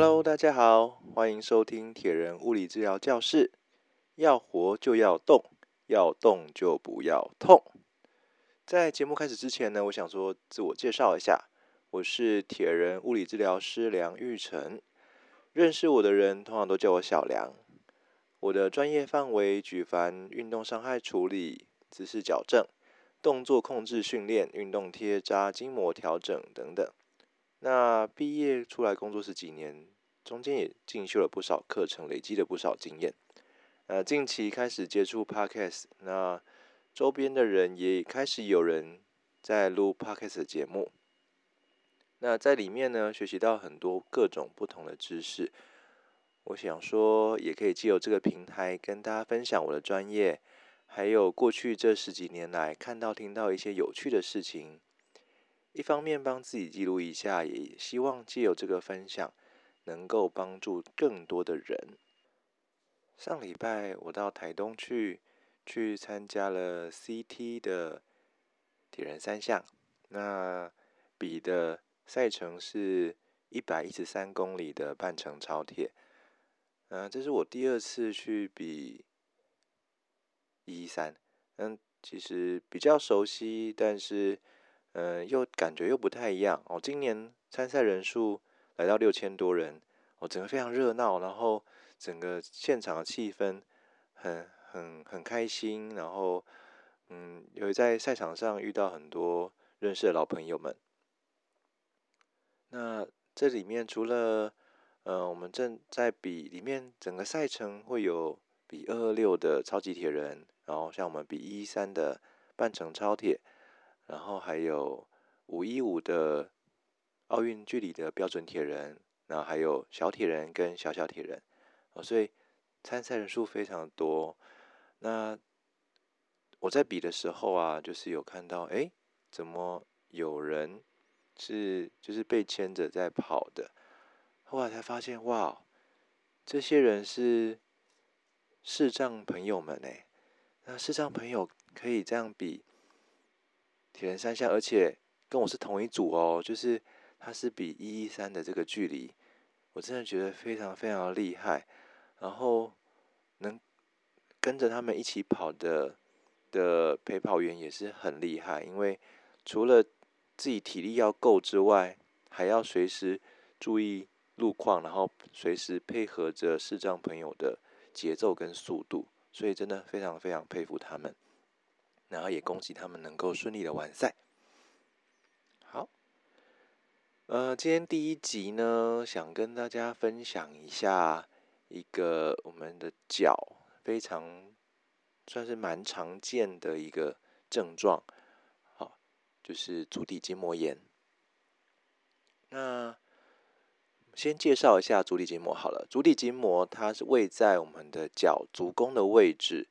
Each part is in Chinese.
Hello，大家好，欢迎收听铁人物理治疗教室。要活就要动，要动就不要痛。在节目开始之前呢，我想说自我介绍一下，我是铁人物理治疗师梁玉成。认识我的人通常都叫我小梁。我的专业范围举凡运动伤害处理、姿势矫正、动作控制训练、运动贴扎、筋膜调整等等。那毕业出来工作十几年，中间也进修了不少课程，累积了不少经验。呃，近期开始接触 Podcast，那周边的人也开始有人在录 Podcast 节目。那在里面呢，学习到很多各种不同的知识。我想说，也可以借由这个平台跟大家分享我的专业，还有过去这十几年来看到、听到一些有趣的事情。一方面帮自己记录一下，也希望借由这个分享，能够帮助更多的人。上礼拜我到台东去，去参加了 CT 的铁人三项，那比的赛程是一百一十三公里的半程超铁。嗯，这是我第二次去比一三，嗯，其实比较熟悉，但是。嗯，又感觉又不太一样哦。今年参赛人数来到六千多人，哦，整个非常热闹，然后整个现场的气氛很很很开心，然后嗯，有在赛场上遇到很多认识的老朋友们。那这里面除了呃，我们正在比里面整个赛程会有比二二六的超级铁人，然后像我们比一三的半程超铁。然后还有五一五的奥运距离的标准铁人，然后还有小铁人跟小小铁人，哦，所以参赛人数非常多。那我在比的时候啊，就是有看到，哎，怎么有人是就是被牵着在跑的？后来才发现，哇，这些人是视障朋友们哎，那视障朋友可以这样比。铁人三项，而且跟我是同一组哦，就是他是比一一三的这个距离，我真的觉得非常非常厉害。然后能跟着他们一起跑的的陪跑员也是很厉害，因为除了自己体力要够之外，还要随时注意路况，然后随时配合着视障朋友的节奏跟速度，所以真的非常非常佩服他们。然后也恭喜他们能够顺利的完赛。好，呃，今天第一集呢，想跟大家分享一下一个我们的脚非常算是蛮常见的一个症状，好，就是足底筋膜炎。那先介绍一下足底筋膜好了，足底筋膜它是位在我们的脚足弓的位置。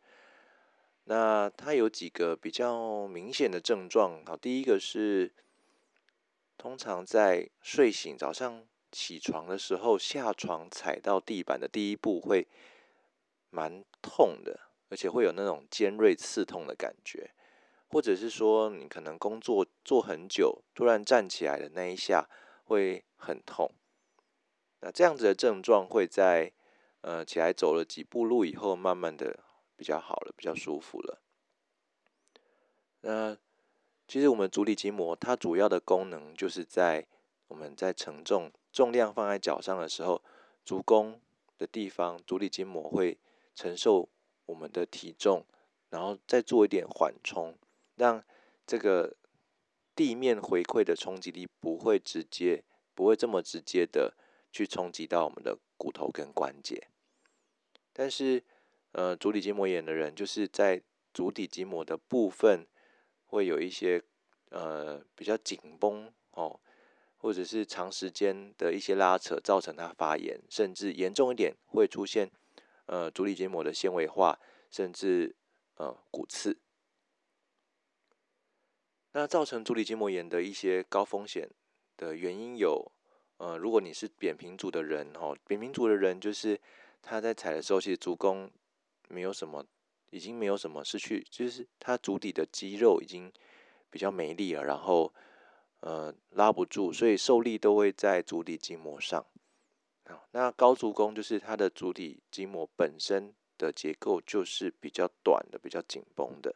那它有几个比较明显的症状，好，第一个是通常在睡醒早上起床的时候，下床踩到地板的第一步会蛮痛的，而且会有那种尖锐刺痛的感觉，或者是说你可能工作做很久，突然站起来的那一下会很痛。那这样子的症状会在呃起来走了几步路以后，慢慢的。比较好了，比较舒服了。那其实我们足底筋膜它主要的功能就是在我们在承重重量放在脚上的时候，足弓的地方足底筋膜会承受我们的体重，然后再做一点缓冲，让这个地面回馈的冲击力不会直接不会这么直接的去冲击到我们的骨头跟关节，但是。呃，足底筋膜炎的人，就是在足底筋膜的部分会有一些呃比较紧绷哦，或者是长时间的一些拉扯，造成它发炎，甚至严重一点会出现呃足底筋膜的纤维化，甚至呃骨刺。那造成足底筋膜炎的一些高风险的原因有，呃，如果你是扁平足的人哦，扁平足的人就是他在踩的时候，其实足弓。没有什么，已经没有什么失去，就是它足底的肌肉已经比较没力了，然后呃拉不住，所以受力都会在足底筋膜上。那高足弓就是它的足底筋膜本身的结构就是比较短的、比较紧绷的，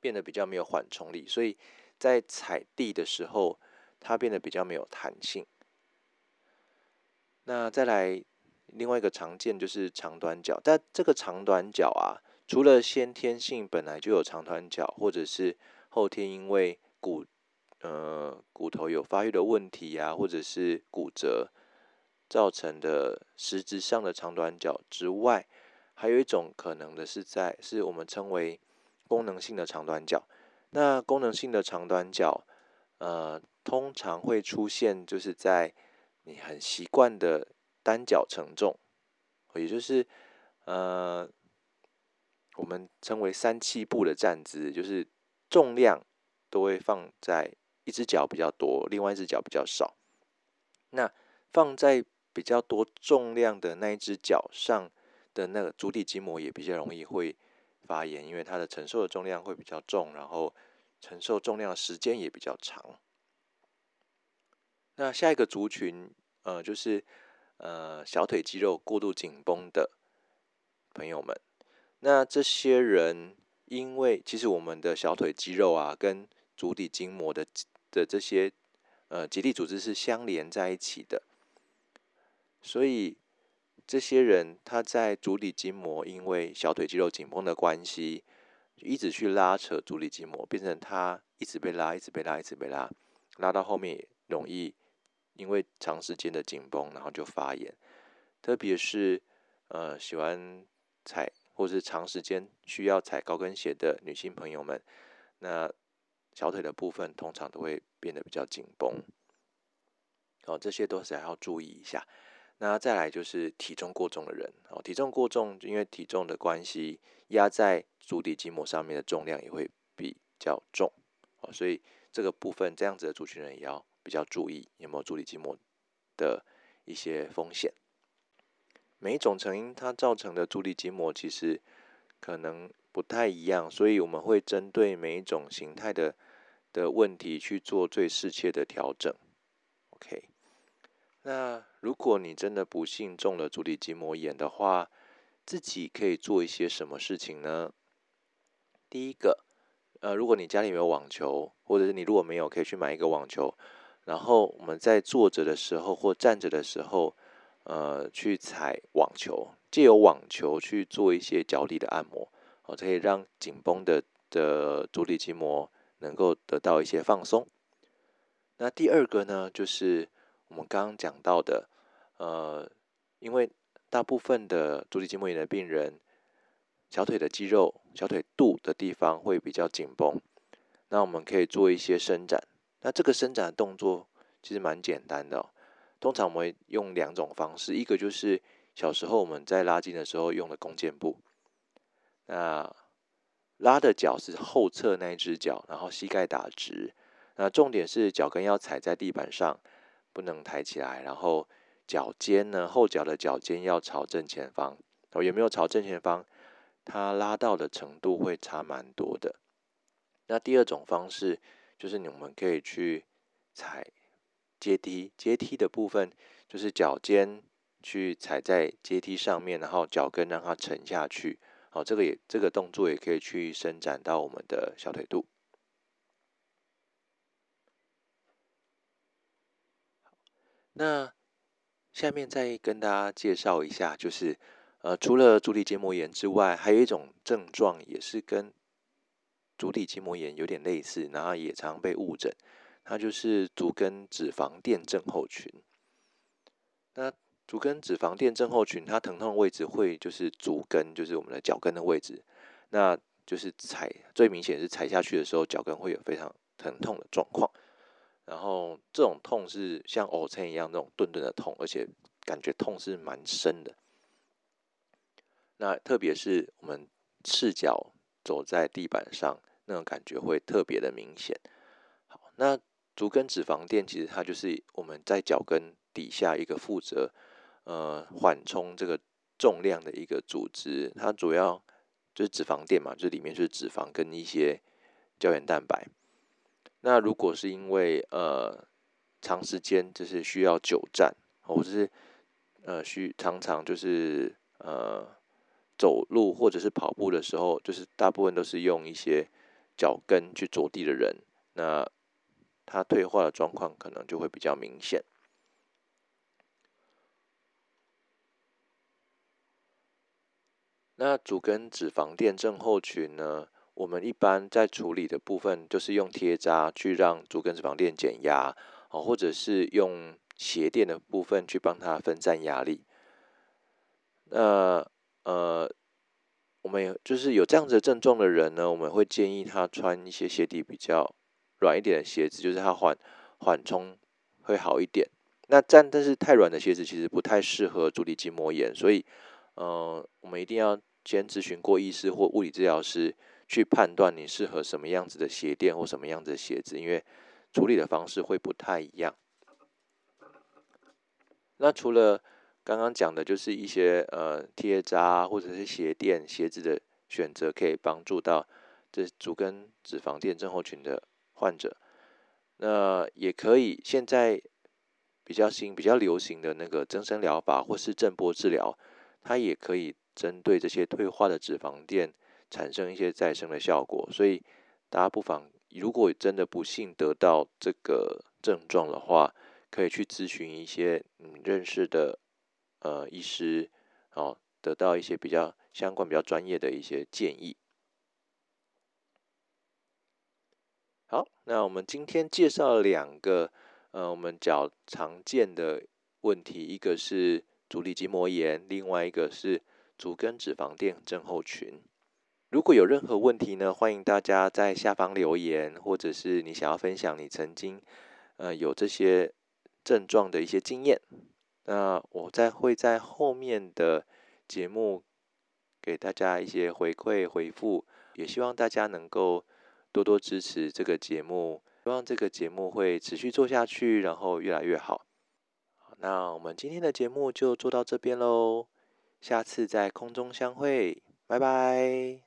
变得比较没有缓冲力，所以在踩地的时候，它变得比较没有弹性。那再来另外一个常见就是长短脚，但这个长短脚啊，除了先天性本来就有长短脚，或者是后天因为骨呃骨头有发育的问题啊，或者是骨折造成的实质上的长短脚之外，还有一种可能的是在是我们称为功能性的长短脚。那功能性的长短脚，呃，通常会出现就是在你很习惯的单脚承重，也就是呃，我们称为三七步的站姿，就是重量都会放在一只脚比较多，另外一只脚比较少。那放在比较多重量的那一只脚上的那个足底筋膜也比较容易会发炎，因为它的承受的重量会比较重，然后承受重量的时间也比较长。那下一个族群，呃，就是呃小腿肌肉过度紧绷的朋友们。那这些人，因为其实我们的小腿肌肉啊，跟足底筋膜的的这些呃结缔组织是相连在一起的，所以这些人他在足底筋膜因为小腿肌肉紧绷的关系，一直去拉扯足底筋膜，变成他一直被拉，一直被拉，一直被拉，拉到后面容易。因为长时间的紧绷，然后就发炎，特别是呃喜欢踩或是长时间需要踩高跟鞋的女性朋友们，那小腿的部分通常都会变得比较紧绷，哦，这些都是还要注意一下。那再来就是体重过重的人，哦，体重过重，因为体重的关系，压在足底筋膜上面的重量也会比较重，哦，所以这个部分这样子的族群人也要。比较注意有没有足底筋膜的一些风险。每一种成因它造成的足底筋膜其实可能不太一样，所以我们会针对每一种形态的的问题去做最适切的调整。OK，那如果你真的不幸中了足底筋膜炎的话，自己可以做一些什么事情呢？第一个，呃，如果你家里没有网球，或者是你如果没有，可以去买一个网球。然后我们在坐着的时候或站着的时候，呃，去踩网球，借由网球去做一些脚底的按摩，哦，可以让紧绷的的足底筋膜能够得到一些放松。那第二个呢，就是我们刚刚讲到的，呃，因为大部分的足底筋膜炎的病人，小腿的肌肉、小腿肚的地方会比较紧绷，那我们可以做一些伸展。那这个伸展动作其实蛮简单的，通常我们会用两种方式，一个就是小时候我们在拉筋的时候用的弓箭步，那拉的脚是后侧那一只脚，然后膝盖打直，那重点是脚跟要踩在地板上，不能抬起来，然后脚尖呢后脚的脚尖要朝正前方，哦有没有朝正前方，它拉到的程度会差蛮多的。那第二种方式。就是你们可以去踩阶梯，阶梯的部分就是脚尖去踩在阶梯上面，然后脚跟让它沉下去。好，这个也这个动作也可以去伸展到我们的小腿肚。那下面再跟大家介绍一下，就是呃，除了足底筋膜炎之外，还有一种症状也是跟足底筋膜炎有点类似，然后也常被误诊，它就是足跟脂肪垫症候群。那足跟脂肪垫症候群，它疼痛位置会就是足跟，就是我们的脚跟的位置，那就是踩最明显是踩下去的时候，脚跟会有非常疼痛的状况。然后这种痛是像呕青一样那种顿顿的痛，而且感觉痛是蛮深的。那特别是我们赤脚。走在地板上，那种感觉会特别的明显。好，那足跟脂肪垫其实它就是我们在脚跟底下一个负责呃缓冲这个重量的一个组织，它主要就是脂肪垫嘛，就里面是脂肪跟一些胶原蛋白。那如果是因为呃长时间就是需要久站或者是呃需常常就是呃走路或者是跑步的时候，就是大部分都是用一些脚跟去着地的人，那他退化的状况可能就会比较明显。那足跟脂肪垫症候群呢？我们一般在处理的部分，就是用贴扎去让足跟脂肪垫减压，哦，或者是用鞋垫的部分去帮它分散压力。那呃，我们就是有这样子的症状的人呢，我们会建议他穿一些鞋底比较软一点的鞋子，就是它缓缓冲会好一点。那但但是太软的鞋子其实不太适合足底筋膜炎，所以呃，我们一定要先咨询过医师或物理治疗师。去判断你适合什么样子的鞋垫或什么样子的鞋子，因为处理的方式会不太一样。那除了刚刚讲的，就是一些呃贴扎或者是鞋垫、鞋子的选择，可以帮助到这足跟脂肪垫症候群的患者。那也可以，现在比较新、比较流行的那个增生疗法或是震波治疗，它也可以针对这些退化的脂肪垫。产生一些再生的效果，所以大家不妨，如果真的不幸得到这个症状的话，可以去咨询一些你认识的呃医师，哦，得到一些比较相关、比较专业的一些建议。好，那我们今天介绍两个呃我们较常见的问题，一个是足底筋膜炎，另外一个是足跟脂肪垫症候群。如果有任何问题呢，欢迎大家在下方留言，或者是你想要分享你曾经呃有这些症状的一些经验，那我再会在后面的节目给大家一些回馈回复，也希望大家能够多多支持这个节目，希望这个节目会持续做下去，然后越来越好。那我们今天的节目就做到这边喽，下次在空中相会，拜拜。